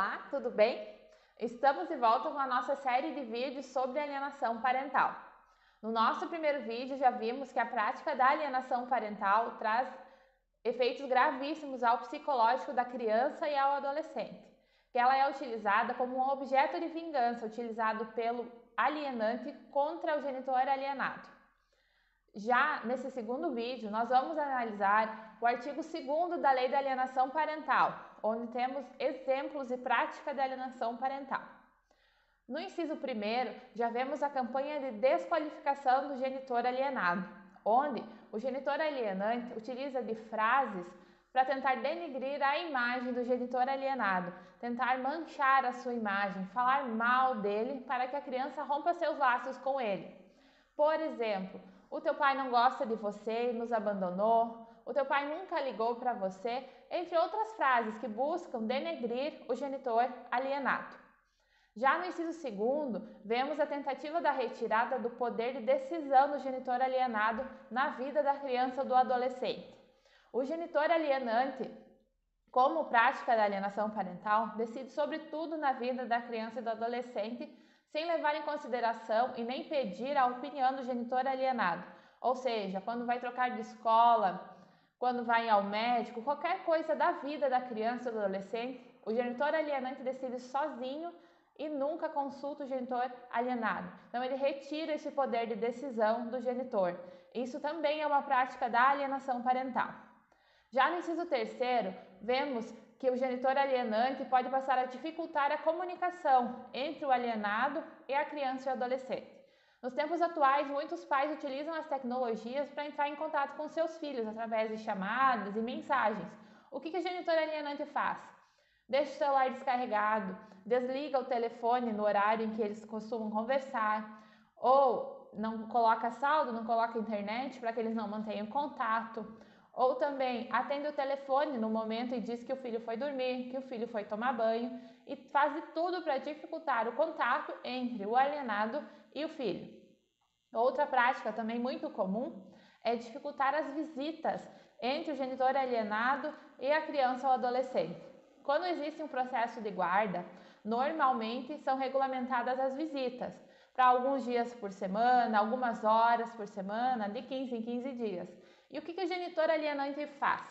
Olá, tudo bem? Estamos de volta com a nossa série de vídeos sobre alienação parental. No nosso primeiro vídeo já vimos que a prática da alienação parental traz efeitos gravíssimos ao psicológico da criança e ao adolescente, que ela é utilizada como um objeto de vingança utilizado pelo alienante contra o genitor alienado. Já nesse segundo vídeo, nós vamos analisar o artigo 2 da Lei da Alienação Parental, onde temos exemplos e prática de alienação parental. No inciso 1, já vemos a campanha de desqualificação do genitor alienado, onde o genitor alienante utiliza de frases para tentar denigrir a imagem do genitor alienado, tentar manchar a sua imagem, falar mal dele para que a criança rompa seus laços com ele. Por exemplo, o teu pai não gosta de você e nos abandonou, o teu pai nunca ligou para você, entre outras frases que buscam denegrir o genitor alienado. Já no inciso segundo, vemos a tentativa da retirada do poder de decisão do genitor alienado na vida da criança ou do adolescente. O genitor alienante, como prática da alienação parental, decide sobre tudo na vida da criança e do adolescente sem levar em consideração e nem pedir a opinião do genitor alienado. Ou seja, quando vai trocar de escola, quando vai ao médico, qualquer coisa da vida da criança ou do adolescente, o genitor alienante decide sozinho e nunca consulta o genitor alienado. Então, ele retira esse poder de decisão do genitor. Isso também é uma prática da alienação parental. Já no inciso terceiro, vemos que o genitor alienante pode passar a dificultar a comunicação entre o alienado e a criança e o adolescente. Nos tempos atuais, muitos pais utilizam as tecnologias para entrar em contato com seus filhos através de chamadas e mensagens. O que, que o genitor alienante faz? Deixa o celular descarregado, desliga o telefone no horário em que eles costumam conversar, ou não coloca saldo, não coloca internet para que eles não mantenham contato ou também atende o telefone no momento e diz que o filho foi dormir, que o filho foi tomar banho e faz de tudo para dificultar o contato entre o alienado e o filho. Outra prática também muito comum é dificultar as visitas entre o genitor alienado e a criança ou adolescente. Quando existe um processo de guarda, normalmente são regulamentadas as visitas para alguns dias por semana, algumas horas por semana, de 15 em 15 dias. E o que, que o genitor alienante faz?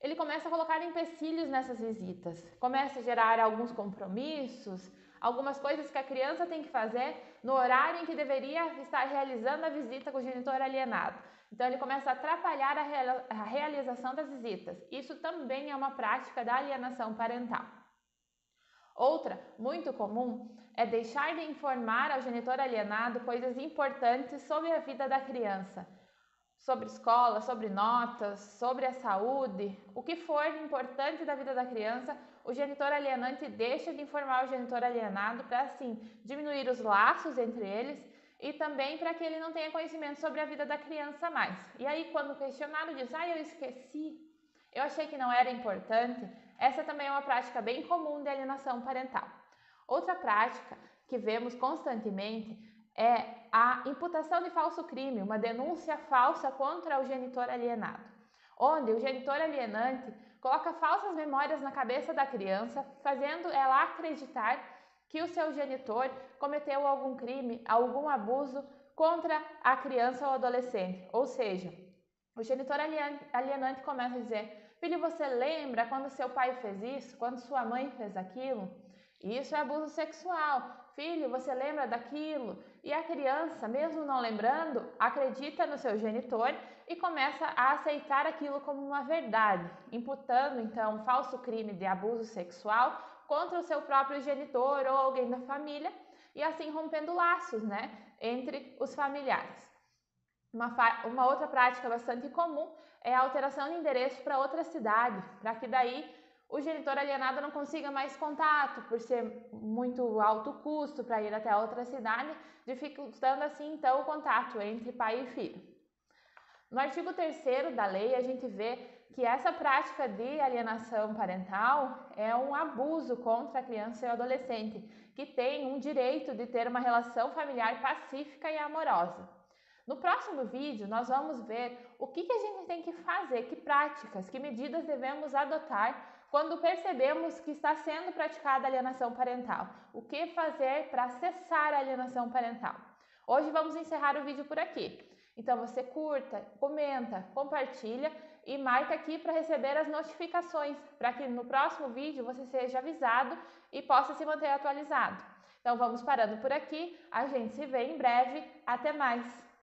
Ele começa a colocar empecilhos nessas visitas, começa a gerar alguns compromissos, algumas coisas que a criança tem que fazer no horário em que deveria estar realizando a visita com o genitor alienado. Então, ele começa a atrapalhar a, realização das visitas. Isso também é uma prática da alienação parental. Outra, muito comum, é deixar de informar ao genitor alienado coisas importantes sobre a vida da criança sobre escola, sobre notas, sobre a saúde, o que for importante da vida da criança, o genitor alienante deixa de informar o genitor alienado para assim diminuir os laços entre eles e também para que ele não tenha conhecimento sobre a vida da criança mais. E aí quando questionado diz: "Ah, eu esqueci, eu achei que não era importante", essa também é uma prática bem comum de alienação parental. Outra prática que vemos constantemente é a imputação de falso crime, uma denúncia falsa contra o genitor alienado, onde o genitor alienante coloca falsas memórias na cabeça da criança, fazendo ela acreditar que o seu genitor cometeu algum crime, algum abuso contra a criança ou adolescente. Ou seja, o genitor alienante começa a dizer: Filho, você lembra quando seu pai fez isso? Quando sua mãe fez aquilo? Isso é abuso sexual. Filho, você lembra daquilo? E a criança, mesmo não lembrando, acredita no seu genitor e começa a aceitar aquilo como uma verdade, imputando então um falso crime de abuso sexual contra o seu próprio genitor ou alguém da família e assim rompendo laços, né, entre os familiares. Uma, uma outra prática bastante comum é a alteração de endereço para outra cidade, para que daí o genitor alienado não consiga mais contato por ser muito alto custo para ir até outra cidade, dificultando assim então o contato entre pai e filho. No artigo 3 da lei, a gente vê que essa prática de alienação parental é um abuso contra a criança e o adolescente, que tem um direito de ter uma relação familiar pacífica e amorosa. No próximo vídeo, nós vamos ver o que, que a gente tem que fazer, que práticas, que medidas devemos adotar quando percebemos que está sendo praticada alienação parental. O que fazer para cessar a alienação parental? Hoje vamos encerrar o vídeo por aqui. Então você curta, comenta, compartilha e marca aqui para receber as notificações, para que no próximo vídeo você seja avisado e possa se manter atualizado. Então vamos parando por aqui, a gente se vê em breve, até mais!